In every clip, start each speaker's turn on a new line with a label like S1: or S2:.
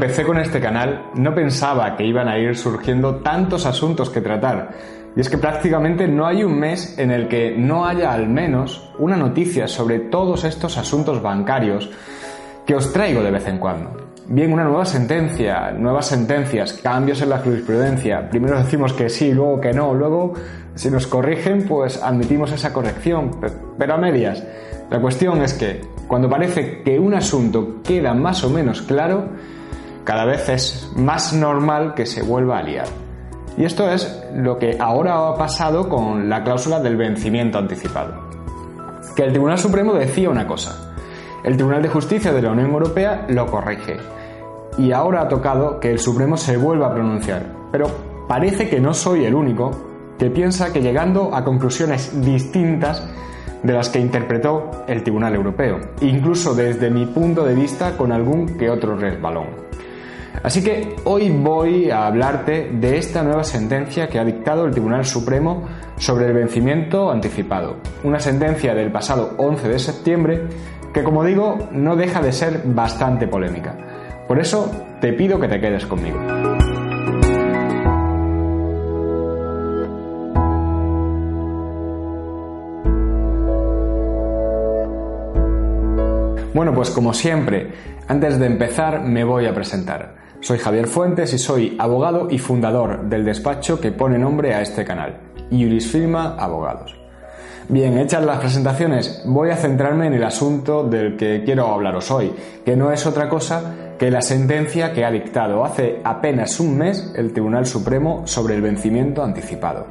S1: Empecé con este canal no pensaba que iban a ir surgiendo tantos asuntos que tratar. Y es que prácticamente no hay un mes en el que no haya al menos una noticia sobre todos estos asuntos bancarios que os traigo de vez en cuando. Bien, una nueva sentencia, nuevas sentencias, cambios en la jurisprudencia. Primero decimos que sí, luego que no, luego si nos corrigen pues admitimos esa corrección, pero a medias. La cuestión es que cuando parece que un asunto queda más o menos claro, cada vez es más normal que se vuelva a liar. Y esto es lo que ahora ha pasado con la cláusula del vencimiento anticipado. Que el Tribunal Supremo decía una cosa, el Tribunal de Justicia de la Unión Europea lo corrige, y ahora ha tocado que el Supremo se vuelva a pronunciar, pero parece que no soy el único que piensa que llegando a conclusiones distintas de las que interpretó el Tribunal Europeo, incluso desde mi punto de vista con algún que otro resbalón. Así que hoy voy a hablarte de esta nueva sentencia que ha dictado el Tribunal Supremo sobre el vencimiento anticipado, una sentencia del pasado 11 de septiembre que como digo no deja de ser bastante polémica. Por eso te pido que te quedes conmigo. Bueno, pues como siempre, antes de empezar me voy a presentar. Soy Javier Fuentes y soy abogado y fundador del despacho que pone nombre a este canal, Iuris Firma Abogados. Bien, hechas las presentaciones, voy a centrarme en el asunto del que quiero hablaros hoy, que no es otra cosa que la sentencia que ha dictado hace apenas un mes el Tribunal Supremo sobre el vencimiento anticipado.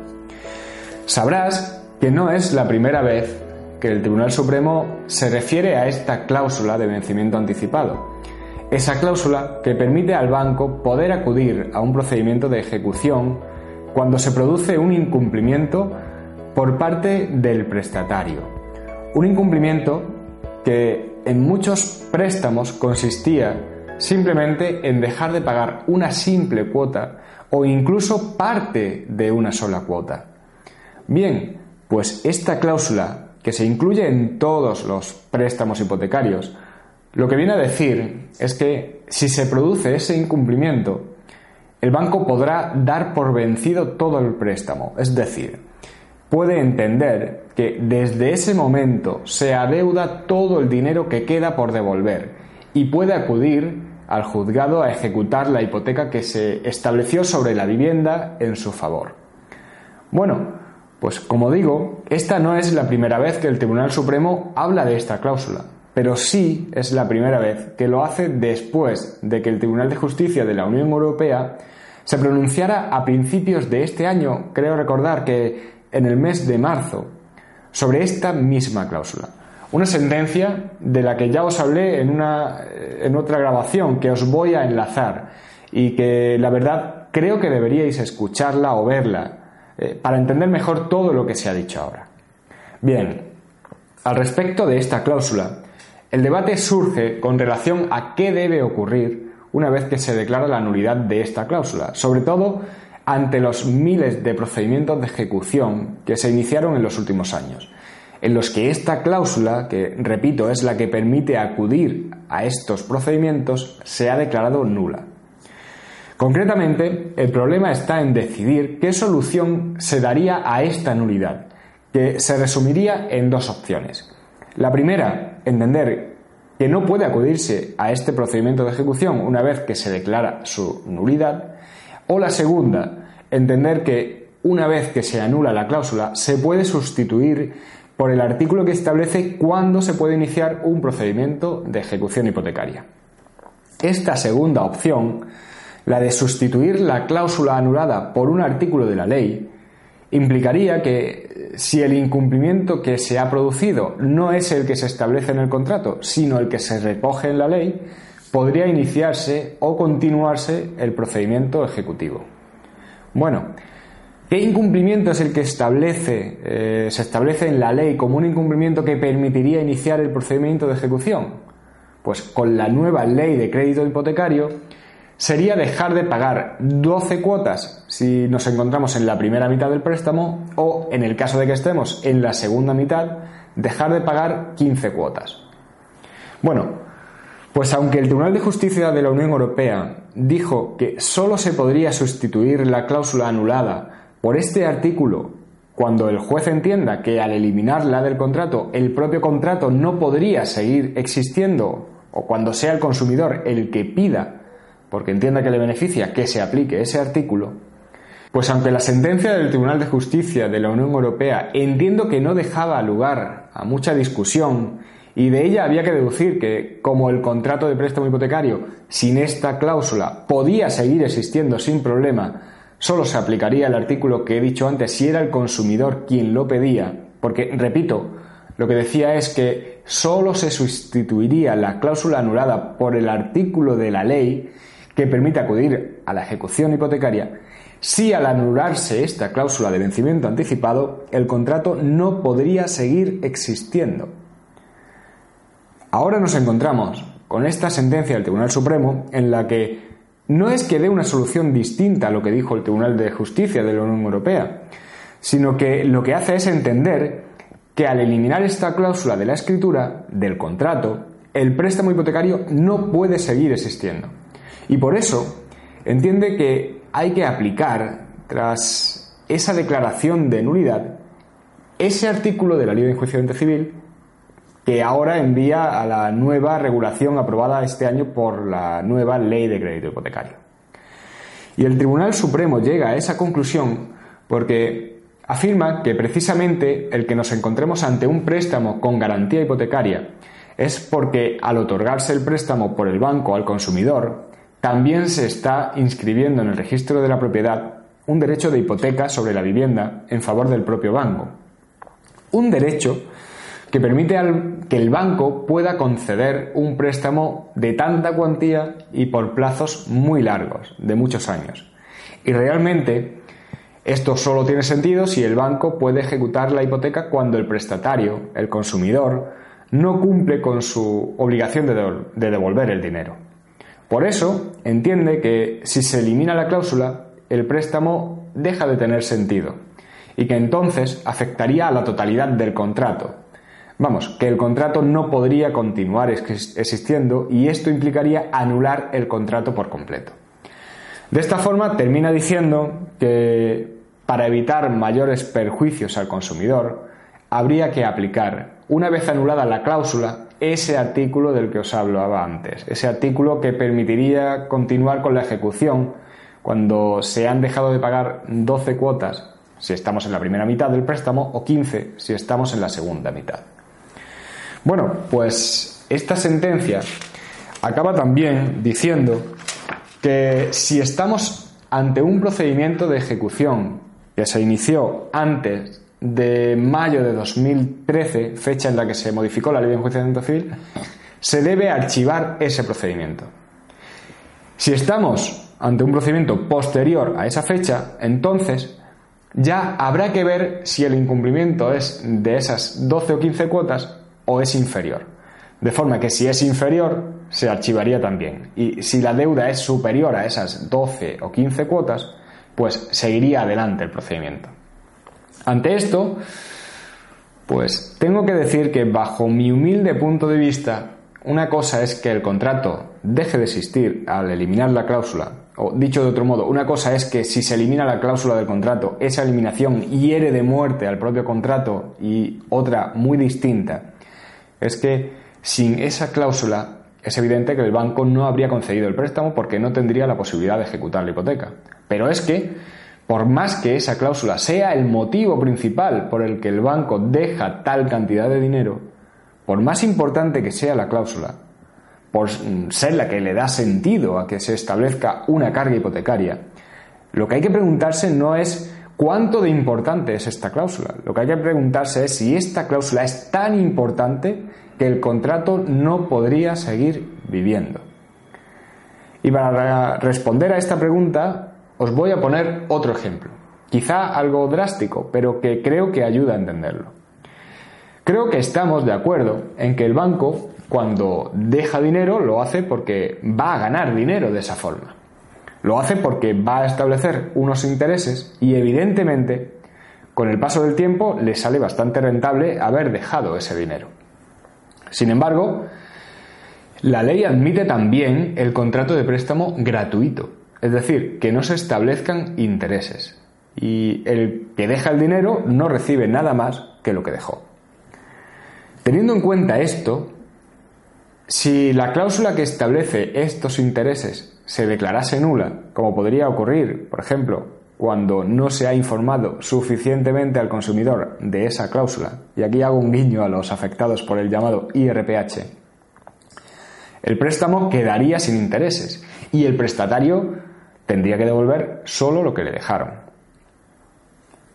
S1: Sabrás que no es la primera vez que el Tribunal Supremo se refiere a esta cláusula de vencimiento anticipado. Esa cláusula que permite al banco poder acudir a un procedimiento de ejecución cuando se produce un incumplimiento por parte del prestatario. Un incumplimiento que en muchos préstamos consistía simplemente en dejar de pagar una simple cuota o incluso parte de una sola cuota. Bien, pues esta cláusula que se incluye en todos los préstamos hipotecarios, lo que viene a decir es que si se produce ese incumplimiento, el banco podrá dar por vencido todo el préstamo, es decir, puede entender que desde ese momento se adeuda todo el dinero que queda por devolver y puede acudir al juzgado a ejecutar la hipoteca que se estableció sobre la vivienda en su favor. Bueno, pues como digo, esta no es la primera vez que el Tribunal Supremo habla de esta cláusula, pero sí es la primera vez que lo hace después de que el Tribunal de Justicia de la Unión Europea se pronunciara a principios de este año, creo recordar que en el mes de marzo, sobre esta misma cláusula. Una sentencia de la que ya os hablé en, una, en otra grabación que os voy a enlazar y que la verdad creo que deberíais escucharla o verla eh, para entender mejor todo lo que se ha dicho ahora. Bien, al respecto de esta cláusula, el debate surge con relación a qué debe ocurrir una vez que se declara la nulidad de esta cláusula, sobre todo ante los miles de procedimientos de ejecución que se iniciaron en los últimos años, en los que esta cláusula, que repito es la que permite acudir a estos procedimientos, se ha declarado nula. Concretamente, el problema está en decidir qué solución se daría a esta nulidad, que se resumiría en dos opciones. La primera, entender que no puede acudirse a este procedimiento de ejecución una vez que se declara su nulidad, o la segunda, entender que una vez que se anula la cláusula se puede sustituir por el artículo que establece cuándo se puede iniciar un procedimiento de ejecución hipotecaria. Esta segunda opción, la de sustituir la cláusula anulada por un artículo de la ley, implicaría que si el incumplimiento que se ha producido no es el que se establece en el contrato, sino el que se recoge en la ley, podría iniciarse o continuarse el procedimiento ejecutivo. Bueno, ¿qué incumplimiento es el que establece, eh, se establece en la ley como un incumplimiento que permitiría iniciar el procedimiento de ejecución? Pues con la nueva ley de crédito hipotecario sería dejar de pagar 12 cuotas si nos encontramos en la primera mitad del préstamo o, en el caso de que estemos en la segunda mitad, dejar de pagar 15 cuotas. Bueno, pues aunque el Tribunal de Justicia de la Unión Europea dijo que sólo se podría sustituir la cláusula anulada por este artículo cuando el juez entienda que al eliminarla del contrato el propio contrato no podría seguir existiendo o cuando sea el consumidor el que pida, porque entienda que le beneficia que se aplique ese artículo, pues aunque la sentencia del Tribunal de Justicia de la Unión Europea entiendo que no dejaba lugar a mucha discusión y de ella había que deducir que, como el contrato de préstamo hipotecario sin esta cláusula podía seguir existiendo sin problema, solo se aplicaría el artículo que he dicho antes si era el consumidor quien lo pedía, porque, repito, lo que decía es que solo se sustituiría la cláusula anulada por el artículo de la ley que permite acudir a la ejecución hipotecaria si al anularse esta cláusula de vencimiento anticipado el contrato no podría seguir existiendo. Ahora nos encontramos con esta sentencia del Tribunal Supremo en la que no es que dé una solución distinta a lo que dijo el Tribunal de Justicia de la Unión Europea, sino que lo que hace es entender que al eliminar esta cláusula de la escritura, del contrato, el préstamo hipotecario no puede seguir existiendo. Y por eso entiende que hay que aplicar, tras esa declaración de nulidad, ese artículo de la Ley de Enjuiciamiento Civil que ahora envía a la nueva regulación aprobada este año por la nueva ley de crédito hipotecario. Y el Tribunal Supremo llega a esa conclusión porque afirma que precisamente el que nos encontremos ante un préstamo con garantía hipotecaria es porque al otorgarse el préstamo por el banco al consumidor, también se está inscribiendo en el registro de la propiedad un derecho de hipoteca sobre la vivienda en favor del propio banco. Un derecho que permite que el banco pueda conceder un préstamo de tanta cuantía y por plazos muy largos, de muchos años. Y realmente esto solo tiene sentido si el banco puede ejecutar la hipoteca cuando el prestatario, el consumidor, no cumple con su obligación de devolver el dinero. Por eso entiende que si se elimina la cláusula, el préstamo deja de tener sentido y que entonces afectaría a la totalidad del contrato, Vamos, que el contrato no podría continuar existiendo y esto implicaría anular el contrato por completo. De esta forma termina diciendo que para evitar mayores perjuicios al consumidor, habría que aplicar, una vez anulada la cláusula, ese artículo del que os hablaba antes, ese artículo que permitiría continuar con la ejecución cuando se han dejado de pagar 12 cuotas si estamos en la primera mitad del préstamo o 15 si estamos en la segunda mitad. Bueno, pues esta sentencia acaba también diciendo que si estamos ante un procedimiento de ejecución que se inició antes de mayo de 2013, fecha en la que se modificó la ley de enjuiciamiento civil, se debe archivar ese procedimiento. Si estamos ante un procedimiento posterior a esa fecha, entonces ya habrá que ver si el incumplimiento es de esas 12 o 15 cuotas o es inferior. De forma que si es inferior, se archivaría también. Y si la deuda es superior a esas 12 o 15 cuotas, pues seguiría adelante el procedimiento. Ante esto, pues tengo que decir que bajo mi humilde punto de vista, una cosa es que el contrato deje de existir al eliminar la cláusula, o dicho de otro modo, una cosa es que si se elimina la cláusula del contrato, esa eliminación hiere de muerte al propio contrato y otra muy distinta es que sin esa cláusula es evidente que el banco no habría concedido el préstamo porque no tendría la posibilidad de ejecutar la hipoteca. Pero es que por más que esa cláusula sea el motivo principal por el que el banco deja tal cantidad de dinero, por más importante que sea la cláusula, por ser la que le da sentido a que se establezca una carga hipotecaria, lo que hay que preguntarse no es cuánto de importante es esta cláusula, lo que hay que preguntarse es si esta cláusula es tan importante que el contrato no podría seguir viviendo. Y para responder a esta pregunta, os voy a poner otro ejemplo, quizá algo drástico, pero que creo que ayuda a entenderlo. Creo que estamos de acuerdo en que el banco, cuando deja dinero, lo hace porque va a ganar dinero de esa forma. Lo hace porque va a establecer unos intereses y evidentemente, con el paso del tiempo, le sale bastante rentable haber dejado ese dinero. Sin embargo, la ley admite también el contrato de préstamo gratuito, es decir, que no se establezcan intereses y el que deja el dinero no recibe nada más que lo que dejó. Teniendo en cuenta esto, si la cláusula que establece estos intereses se declarase nula, como podría ocurrir, por ejemplo, cuando no se ha informado suficientemente al consumidor de esa cláusula, y aquí hago un guiño a los afectados por el llamado IRPH, el préstamo quedaría sin intereses y el prestatario tendría que devolver solo lo que le dejaron.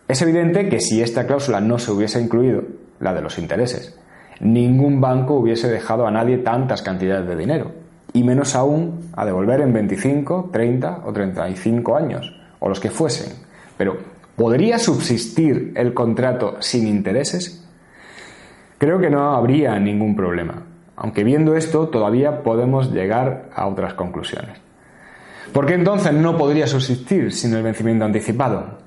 S1: Es evidente que si esta cláusula no se hubiese incluido, la de los intereses, ningún banco hubiese dejado a nadie tantas cantidades de dinero, y menos aún a devolver en 25, 30 o 35 años, o los que fuesen. Pero, ¿podría subsistir el contrato sin intereses? Creo que no habría ningún problema, aunque viendo esto todavía podemos llegar a otras conclusiones. ¿Por qué entonces no podría subsistir sin el vencimiento anticipado?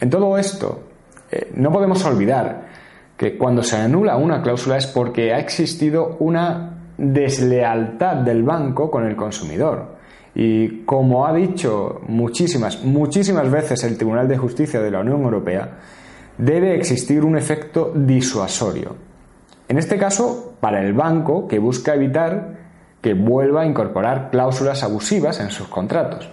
S1: En todo esto, eh, no podemos olvidar que cuando se anula una cláusula es porque ha existido una deslealtad del banco con el consumidor. Y como ha dicho muchísimas, muchísimas veces el Tribunal de Justicia de la Unión Europea, debe existir un efecto disuasorio. En este caso, para el banco que busca evitar que vuelva a incorporar cláusulas abusivas en sus contratos.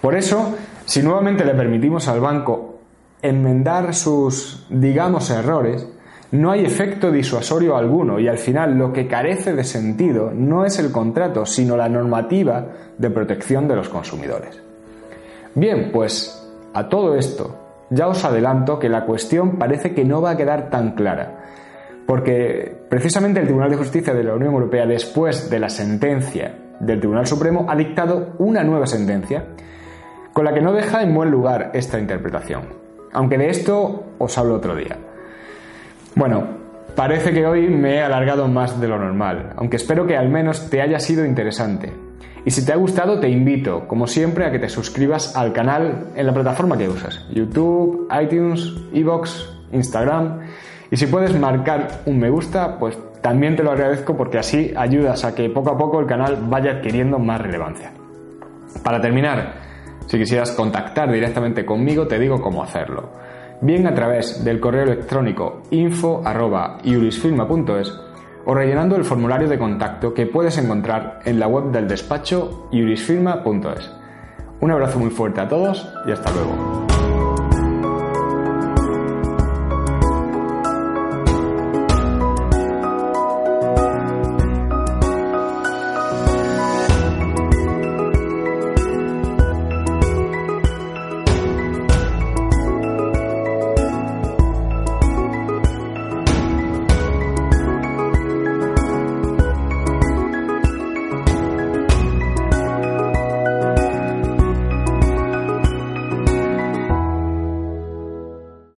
S1: Por eso, si nuevamente le permitimos al banco enmendar sus, digamos, errores, no hay efecto disuasorio alguno y al final lo que carece de sentido no es el contrato, sino la normativa de protección de los consumidores. Bien, pues a todo esto ya os adelanto que la cuestión parece que no va a quedar tan clara porque precisamente el Tribunal de Justicia de la Unión Europea, después de la sentencia del Tribunal Supremo, ha dictado una nueva sentencia con la que no deja en buen lugar esta interpretación. Aunque de esto os hablo otro día. Bueno, parece que hoy me he alargado más de lo normal, aunque espero que al menos te haya sido interesante. Y si te ha gustado, te invito, como siempre, a que te suscribas al canal en la plataforma que usas: YouTube, iTunes, Evox, Instagram y si puedes marcar un me gusta, pues también te lo agradezco porque así ayudas a que poco a poco el canal vaya adquiriendo más relevancia. Para terminar, si quisieras contactar directamente conmigo, te digo cómo hacerlo. Bien a través del correo electrónico info.iurisfirma.es o rellenando el formulario de contacto que puedes encontrar en la web del despacho iurisfirma.es. Un abrazo muy fuerte a todos y hasta luego.